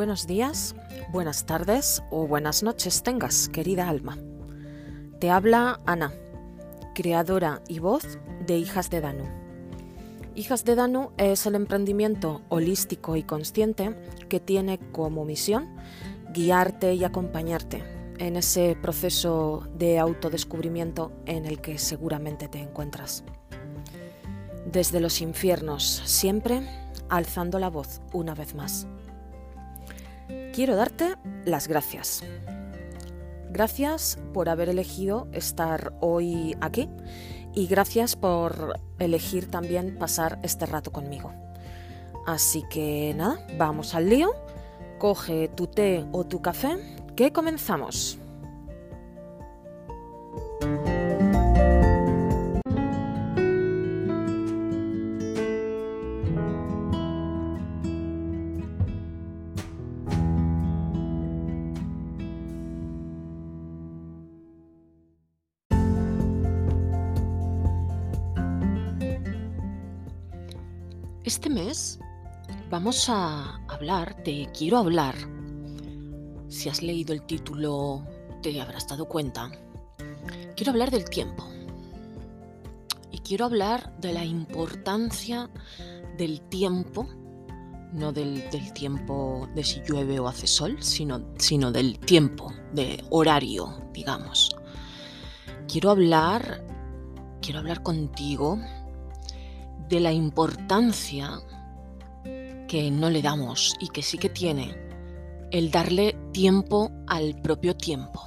Buenos días, buenas tardes o buenas noches tengas, querida alma. Te habla Ana, creadora y voz de Hijas de Danu. Hijas de Danu es el emprendimiento holístico y consciente que tiene como misión guiarte y acompañarte en ese proceso de autodescubrimiento en el que seguramente te encuentras. Desde los infiernos, siempre alzando la voz una vez más. Quiero darte las gracias. Gracias por haber elegido estar hoy aquí y gracias por elegir también pasar este rato conmigo. Así que nada, vamos al lío. Coge tu té o tu café, que comenzamos. Este mes vamos a hablar, te quiero hablar, si has leído el título te habrás dado cuenta, quiero hablar del tiempo. Y quiero hablar de la importancia del tiempo, no del, tiempo de si llueve o hace sol, sino, sino del tiempo, de horario, digamos. Quiero hablar, quiero hablar contigo de la importancia que no le damos y que sí que tiene el darle tiempo al propio tiempo.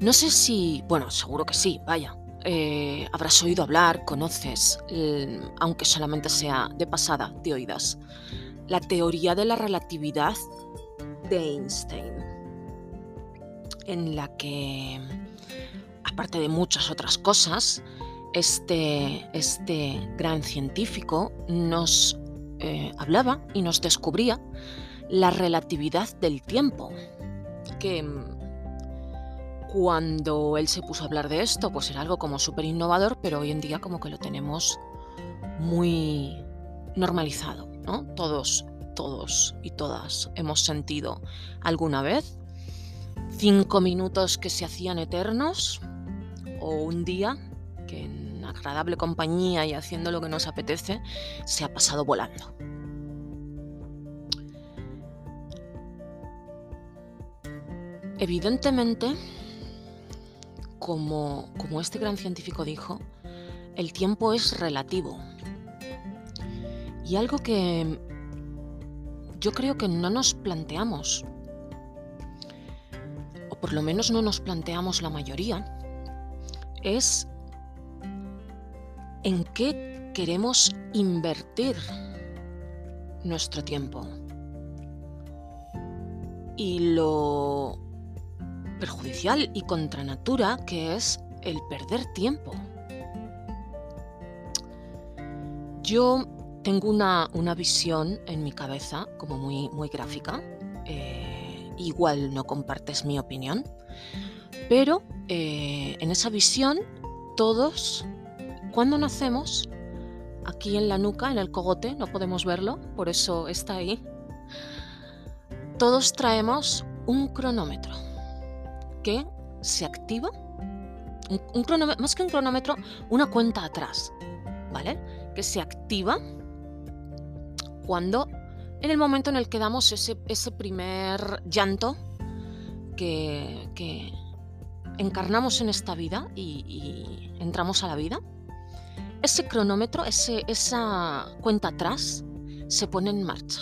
No sé si, bueno, seguro que sí, vaya, eh, habrás oído hablar, conoces, aunque solamente sea de pasada, de oídas, la teoría de la relatividad de Einstein, en la que, aparte de muchas otras cosas, este, este gran científico nos eh, hablaba y nos descubría la relatividad del tiempo, que mm, cuando él se puso a hablar de esto, pues era algo como súper innovador, pero hoy en día como que lo tenemos muy normalizado, ¿no? Todos, todos y todas hemos sentido alguna vez cinco minutos que se hacían eternos o un día que agradable compañía y haciendo lo que nos apetece se ha pasado volando. Evidentemente, como, como este gran científico dijo, el tiempo es relativo. Y algo que yo creo que no nos planteamos, o por lo menos no nos planteamos la mayoría, es qué queremos invertir nuestro tiempo. Y lo perjudicial y contra natura que es el perder tiempo. Yo tengo una, visión en mi cabeza como muy, muy gráfica. Eh, igual no compartes mi opinión, pero eh, en esa visión todos cuando nacemos, aquí en la nuca, en el cogote, no podemos verlo, por eso está ahí, todos traemos un cronómetro que se activa, un, cronómetro, más que un cronómetro, una cuenta atrás, ¿vale? Que se activa cuando, en el momento en el que damos ese, primer llanto que, encarnamos en esta vida y entramos a la vida ese cronómetro, esa cuenta atrás, se pone en marcha.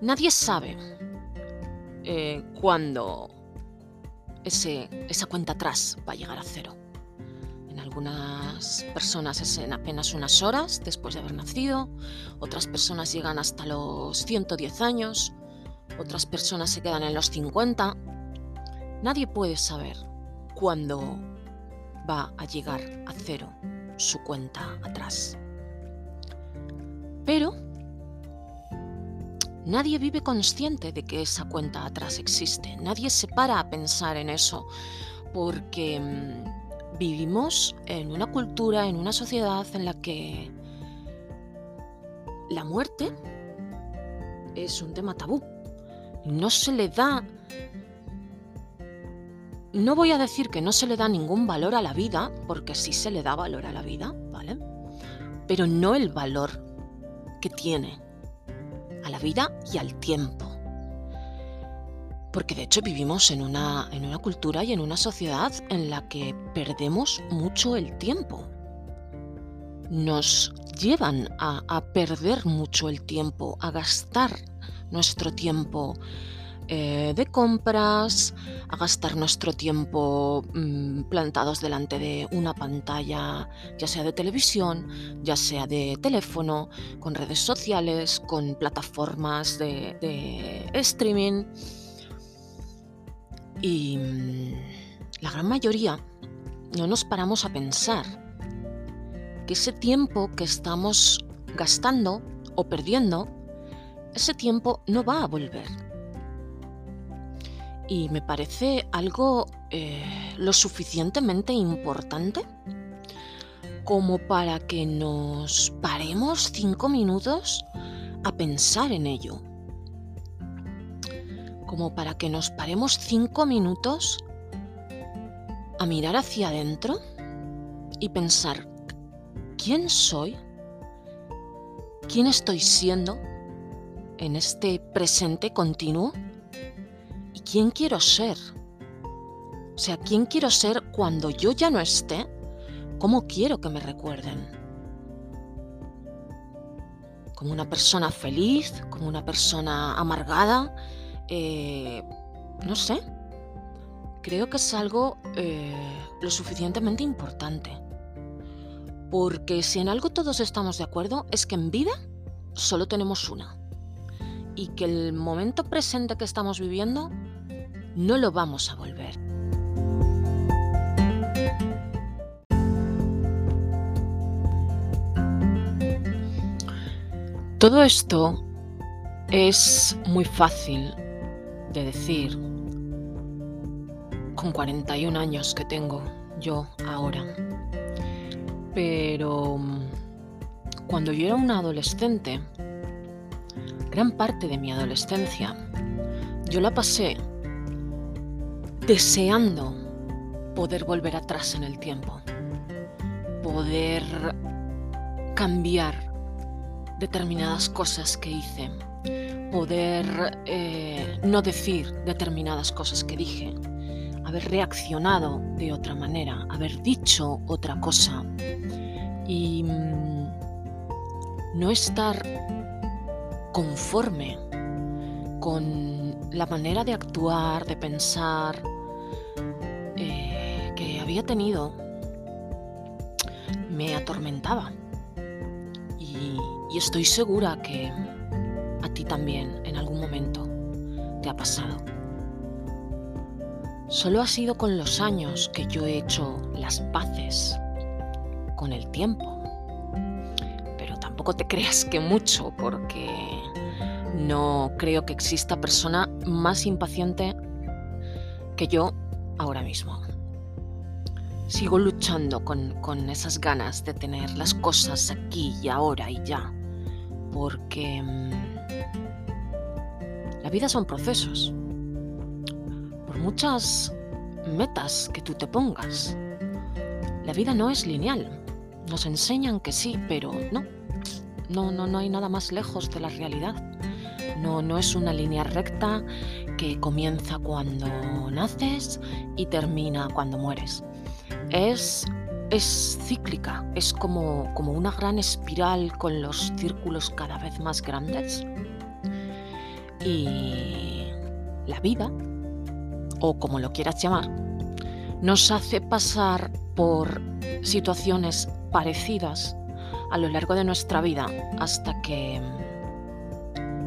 Nadie sabe eh, cuándo esa cuenta atrás va a llegar a cero. En algunas personas es en apenas unas horas después de haber nacido, otras personas llegan hasta los 110 años, otras personas se quedan en los 50. Nadie puede saber cuándo va a llegar a cero su cuenta atrás. Pero nadie vive consciente de que esa cuenta atrás existe, nadie se para a pensar en eso, porque mm, vivimos en una cultura, en una sociedad en la que la muerte es un tema tabú. No se le da... No voy a decir que no se le da ningún valor a la vida, porque sí se le da valor a la vida, ¿vale? Pero no el valor que tiene a la vida y al tiempo. Porque de hecho vivimos en una, en una cultura y en una sociedad en la que perdemos mucho el tiempo. Nos llevan a, perder mucho el tiempo, a gastar nuestro tiempo eh, de compras, a gastar nuestro tiempo mm, plantados delante de una pantalla, ya sea de televisión, ya sea de teléfono, con redes sociales, con plataformas de, streaming. Y mm, la gran mayoría no nos paramos a pensar que ese tiempo que estamos gastando o perdiendo, ese tiempo no va a volver. Y me parece algo eh, lo suficientemente importante como para que nos paremos cinco minutos a pensar en ello. Como para que nos paremos cinco minutos a mirar hacia adentro y pensar quién soy, quién estoy siendo en este presente continuo quién quiero ser. O sea, quién quiero ser cuando yo ya no esté, cómo quiero que me recuerden. Como una persona feliz, como una persona amargada, eh, no sé. Creo que es algo eh, lo suficientemente importante. Porque si en algo todos estamos de acuerdo es que en vida solo tenemos una. Y que el momento presente que estamos viviendo no lo vamos a volver. Todo esto es muy fácil de decir con 41 años que tengo yo ahora. Pero mm, cuando yo era una adolescente, gran parte de mi adolescencia, yo la pasé deseando poder volver atrás en el tiempo, poder cambiar determinadas cosas que hice, poder eh, no decir determinadas cosas que dije, haber reaccionado de otra manera, haber dicho otra cosa. Y mm, no estar conforme con la manera de actuar, de pensar había tenido, me atormentaba. Y, estoy segura que a ti también en algún momento te ha pasado. Solo ha sido con los años que yo he hecho las paces con el tiempo. Pero tampoco te creas que mucho, porque no creo que exista persona más impaciente que yo ahora mismo. Sigo luchando con, con esas ganas de tener las cosas aquí y ahora y ya, porque mm, la vida son procesos muchas metas que tú te pongas. La vida no es lineal. Nos enseñan que sí, pero no. No, no, no hay nada más lejos de la realidad. No, no es una línea recta que comienza cuando naces y termina cuando mueres. Es, es cíclica, es como, como una gran espiral con los círculos cada vez más grandes. Y la vida o como lo quieras llamar, nos hace pasar por situaciones parecidas a lo largo de nuestra vida hasta que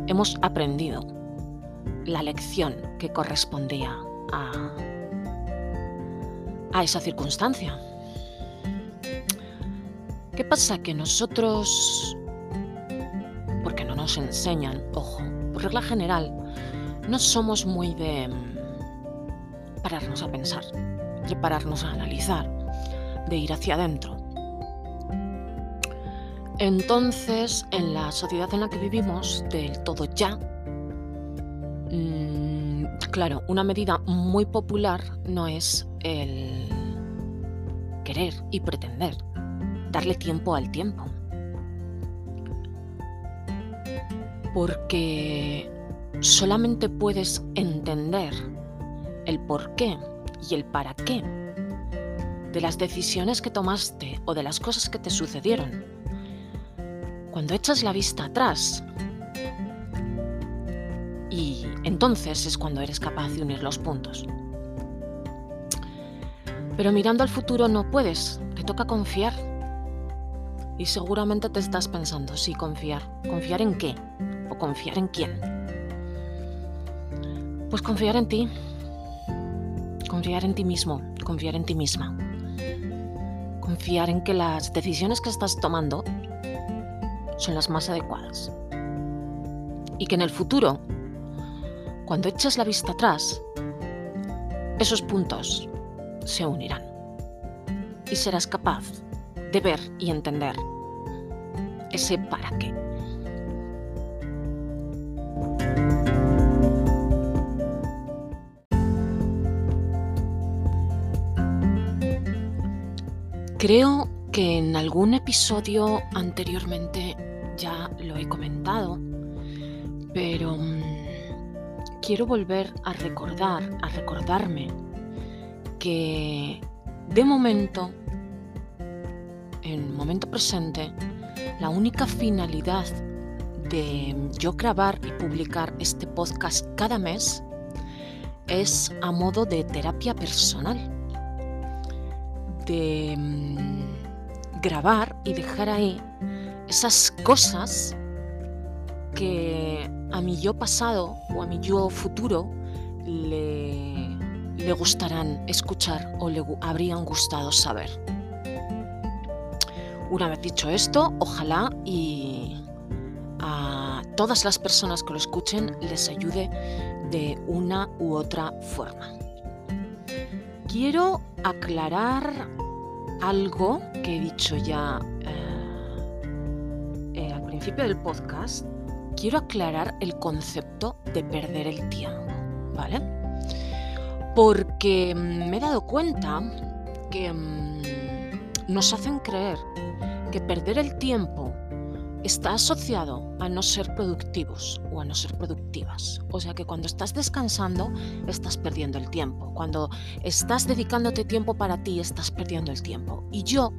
hemos aprendido la lección que correspondía a, a esa circunstancia. ¿Qué pasa? Que nosotros, porque no nos enseñan, ojo, por regla general, no somos muy de pararnos a pensar, de pararnos a analizar, de ir hacia adentro. Entonces, en la sociedad en la que vivimos, del todo ya, claro, una medida muy popular no es el querer y pretender, darle tiempo al tiempo. Porque solamente puedes entender el por qué y el para qué de las decisiones que tomaste o de las cosas que te sucedieron. Cuando echas la vista atrás y entonces es cuando eres capaz de unir los puntos. Pero mirando al futuro no puedes, te toca confiar. Y seguramente te estás pensando, sí, confiar. ¿Confiar en qué? ¿O confiar en quién? Pues confiar en ti. Confiar en ti mismo, confiar en ti misma. Confiar en que las decisiones que estás tomando son las más adecuadas. Y que en el futuro cuando echas la vista atrás, esos puntos se unirán y serás capaz de ver y entender ese para qué. Creo que en algún episodio anteriormente ya lo he comentado, pero mm, quiero volver a recordar, a recordarme que de momento, en momento presente, la única finalidad de yo grabar y publicar este podcast cada mes es a modo de terapia personal. De mm, grabar y dejar ahí esas cosas que a mi yo pasado o a mi yo futuro le, le gustarán escuchar o le habrían gustado saber. Una vez dicho esto, ojalá y a todas las personas que lo escuchen les ayude de una u otra forma. Quiero aclarar algo que he dicho ya eh, eh, al principio del podcast quiero aclarar el concepto de perder el tiempo, ¿vale? Porque mm, me he dado cuenta que mm, nos hacen creer que perder el tiempo está asociado a no ser productivos o a no ser productivas. O sea que cuando estás descansando estás perdiendo el tiempo. Cuando estás dedicándote tiempo para ti estás perdiendo el tiempo. Y yo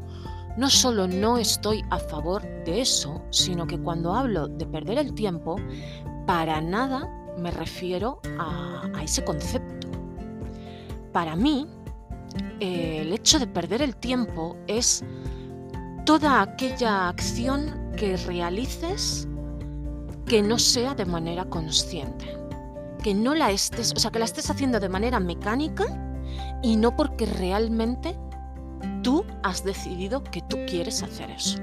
no solo no estoy a favor de eso, sino que cuando hablo de perder el tiempo, para nada me refiero a, ese concepto. Para mí, el hecho de perder el tiempo es toda aquella acción que realices que no sea de manera consciente, que no la estés, o sea, que la estés haciendo de manera mecánica y no porque realmente Tú has decidido que tú quieres hacer eso.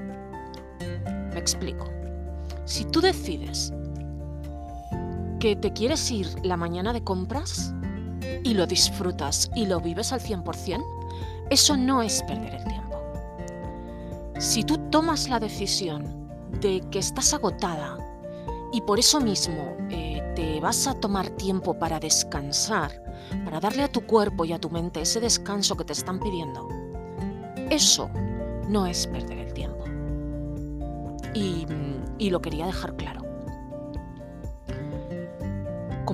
Me explico. Si tú decides que te quieres ir la mañana de compras y lo disfrutas y lo vives al 100%, eso no es perder el tiempo. Si tú tomas la decisión de que estás agotada y por eso mismo eh, te vas a tomar tiempo para descansar, para darle a tu cuerpo y a tu mente ese descanso que te están pidiendo, eso no es perder el tiempo. Y, lo quería dejar claro.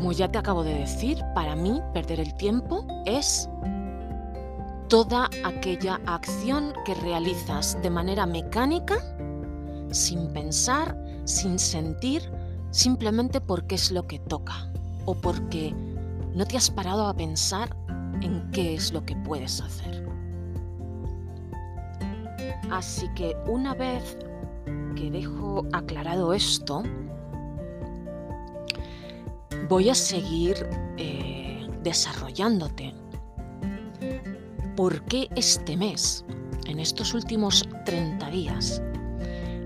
Como ya te acabo de decir, para mí perder el tiempo es toda aquella acción que realizas de manera mecánica, sin pensar, sin sentir, simplemente porque es lo que toca o porque no te has parado a pensar en qué es lo que puedes hacer. Así que una vez que dejo aclarado esto, voy a seguir eh, desarrollándote. ¿Por qué este mes, en estos últimos 30 días,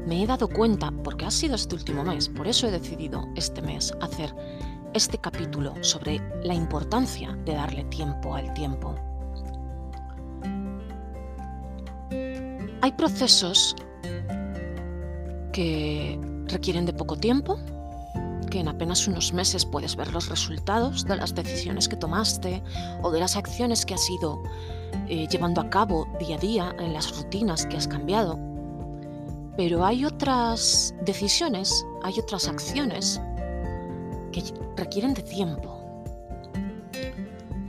me he dado cuenta, porque ha sido este último mes, por eso he decidido este mes hacer este capítulo sobre la importancia de darle tiempo al tiempo? Hay procesos que requieren de poco tiempo, que en apenas unos meses puedes ver los resultados de las decisiones que tomaste o de las acciones que has ido eh, llevando a cabo día a día en las rutinas que has cambiado. Pero hay otras decisiones, hay otras acciones que requieren de tiempo.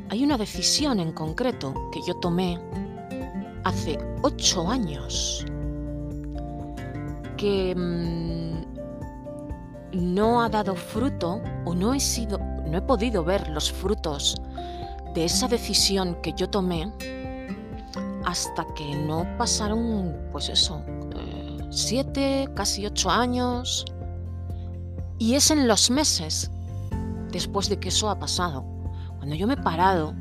Hay una decisión en concreto que yo tomé hace ocho años que mm, no ha dado fruto o no he sido, no he podido ver los frutos de esa decisión que yo tomé hasta que no pasaron, pues eso, eh, siete, casi ocho años. Y es en los meses después de que eso ha pasado, cuando yo me he parado,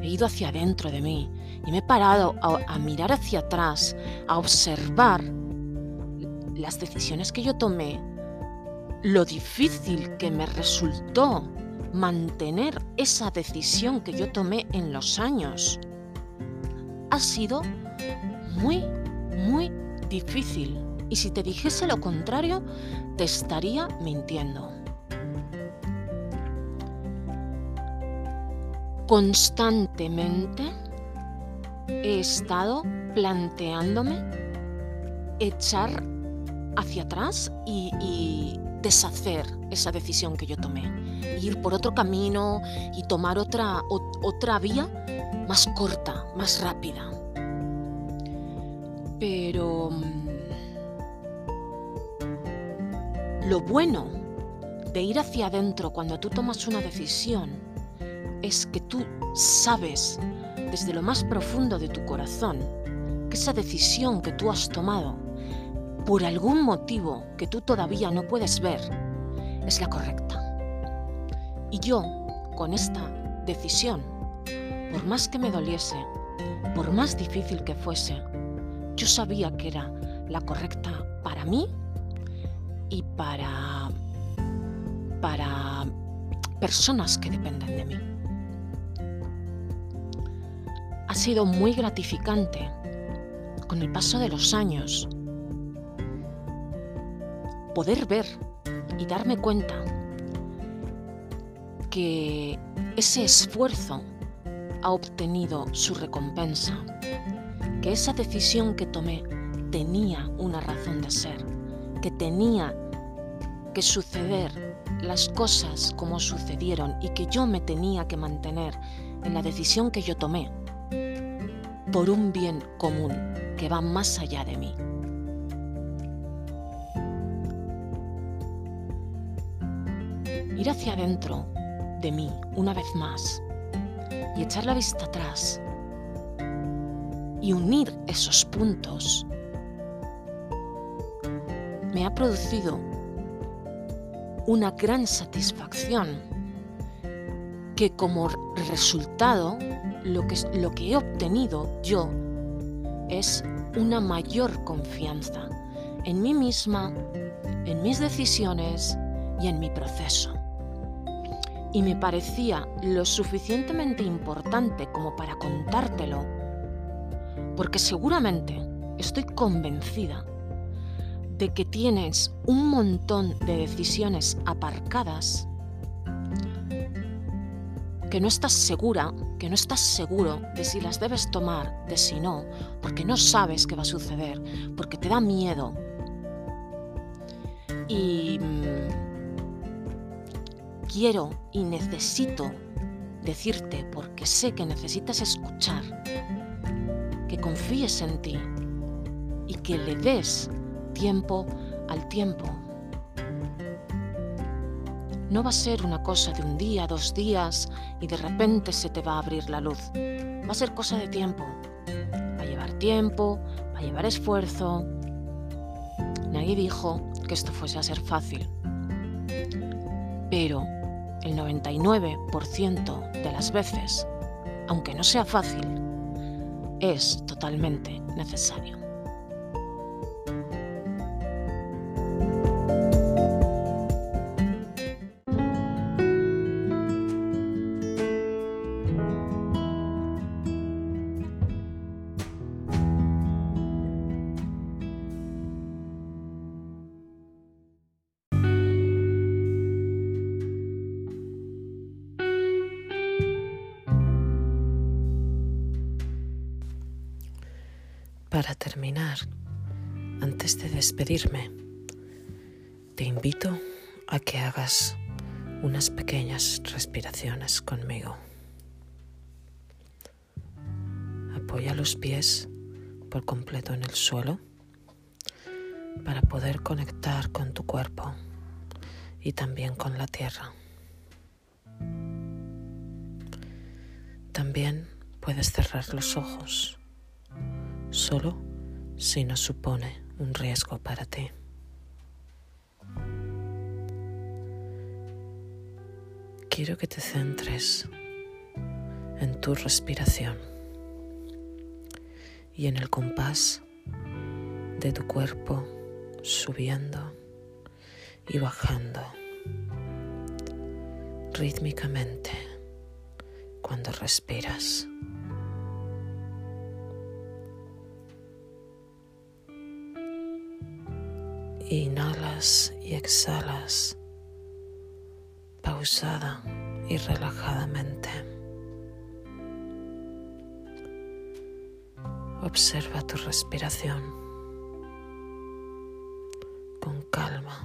he ido hacia adentro de mí y me he parado a mirar hacia atrás, a observar las decisiones que yo tomé lo difícil que me resultó mantener esa decisión que yo tomé en los años ha sido muy, muy difícil. Y si te dijese lo contrario, te estaría mintiendo. Constantemente he estado planteándome echar hacia atrás y, deshacer esa decisión que yo tomé, ir por otro camino y tomar otra, otra vía más corta, más rápida. Pero mm, lo bueno de ir hacia adentro cuando tú tomas una decisión es que tú sabes desde lo más profundo de tu corazón que esa decisión que tú has tomado por algún motivo que tú todavía no puedes ver, es la correcta. Y yo, con esta decisión, por más que me doliese, por más difícil que fuese, yo sabía que era la correcta para mí y para para personas que dependen de mí. Ha sido muy gratificante con el paso de los años poder ver y darme cuenta que ese esfuerzo ha obtenido su recompensa, que esa decisión que tomé tenía una razón de ser, que tenía que suceder las cosas como sucedieron y que yo me tenía que mantener en la decisión que yo tomé por un bien común que va más allá de mí. Ir hacia adentro de mí una vez más y echar la vista atrás y unir esos puntos me ha producido una gran satisfacción que como resultado lo que, lo que he obtenido yo es una mayor confianza en mí misma, en mis decisiones y en mi proceso y me parecía lo suficientemente importante como para contártelo, porque seguramente estoy convencida de que tienes un montón de decisiones aparcadas que no estás segura, que no estás seguro de si las debes tomar, de si no, porque no sabes qué va a suceder, porque te da miedo. Y mm, quiero y necesito decirte, porque sé que necesitas escuchar, que confíes en ti y que le des tiempo al tiempo. No va a ser una cosa de un día, dos días y de repente se te va a abrir la luz. Va a ser cosa de tiempo. Va a llevar tiempo, va a llevar esfuerzo. Nadie dijo que esto fuese a ser fácil. Pero el 99% de las veces, aunque no sea fácil, es totalmente necesario. Para terminar, antes de despedirme, te invito a que hagas unas pequeñas respiraciones conmigo. Apoya los pies por completo en el suelo para poder conectar con tu cuerpo y también con la tierra. También puedes cerrar los ojos, solo si no supone un riesgo para ti. Quiero que te centres en tu respiración y en el compás de tu cuerpo subiendo y bajando rítmicamente cuando respiras. Inhalas y exhalas pausada y relajadamente. Observa tu respiración con calma.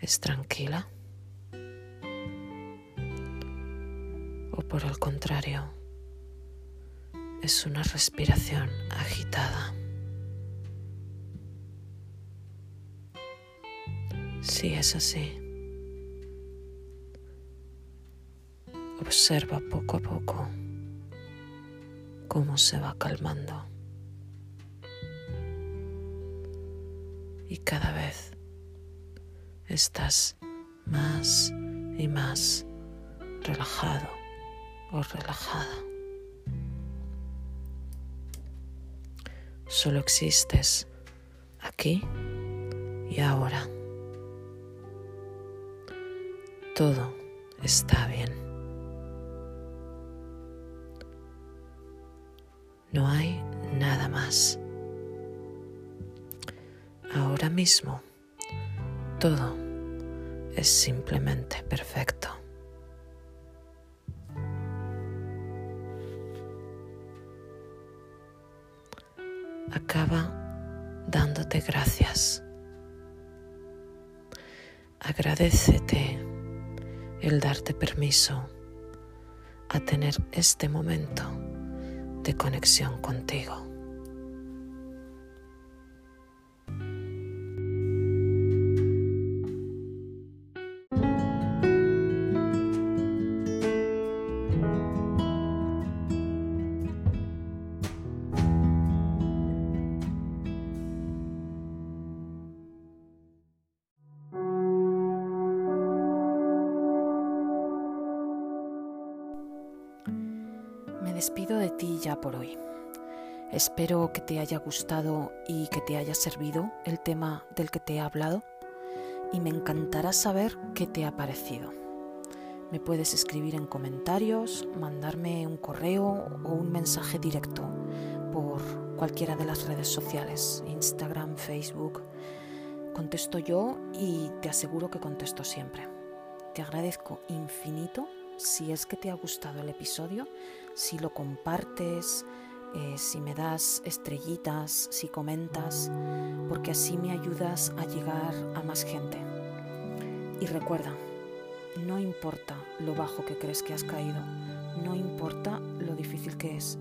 ¿Es tranquila? ¿O por el contrario, es una respiración agitada? Si es así, observa poco a poco cómo se va calmando. Y cada vez estás más y más relajado o relajada. Solo existes aquí y ahora. Todo está bien. No hay nada más. Ahora mismo todo es simplemente perfecto. Acaba dándote gracias. Agradecete el darte permiso a tener este momento de conexión contigo. Despido de ti ya por hoy. Espero que te haya gustado y que te haya servido el tema del que te he hablado y me encantará saber qué te ha parecido. Me puedes escribir en comentarios, mandarme un correo o un mensaje directo por cualquiera de las redes sociales, Instagram, Facebook. Contesto yo y te aseguro que contesto siempre. Te agradezco infinito si es que te ha gustado el episodio, si lo compartes, eh, si me das estrellitas, si comentas, porque así me ayudas a llegar a más gente. Y recuerda, no importa lo bajo que crees que has caído, no importa lo difícil que es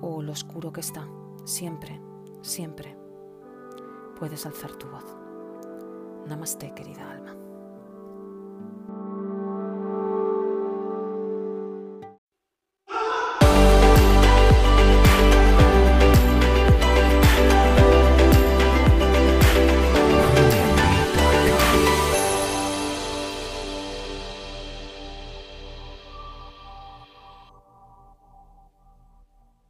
o lo oscuro que está, siempre, siempre puedes alzar tu voz. Namaste, querida alma.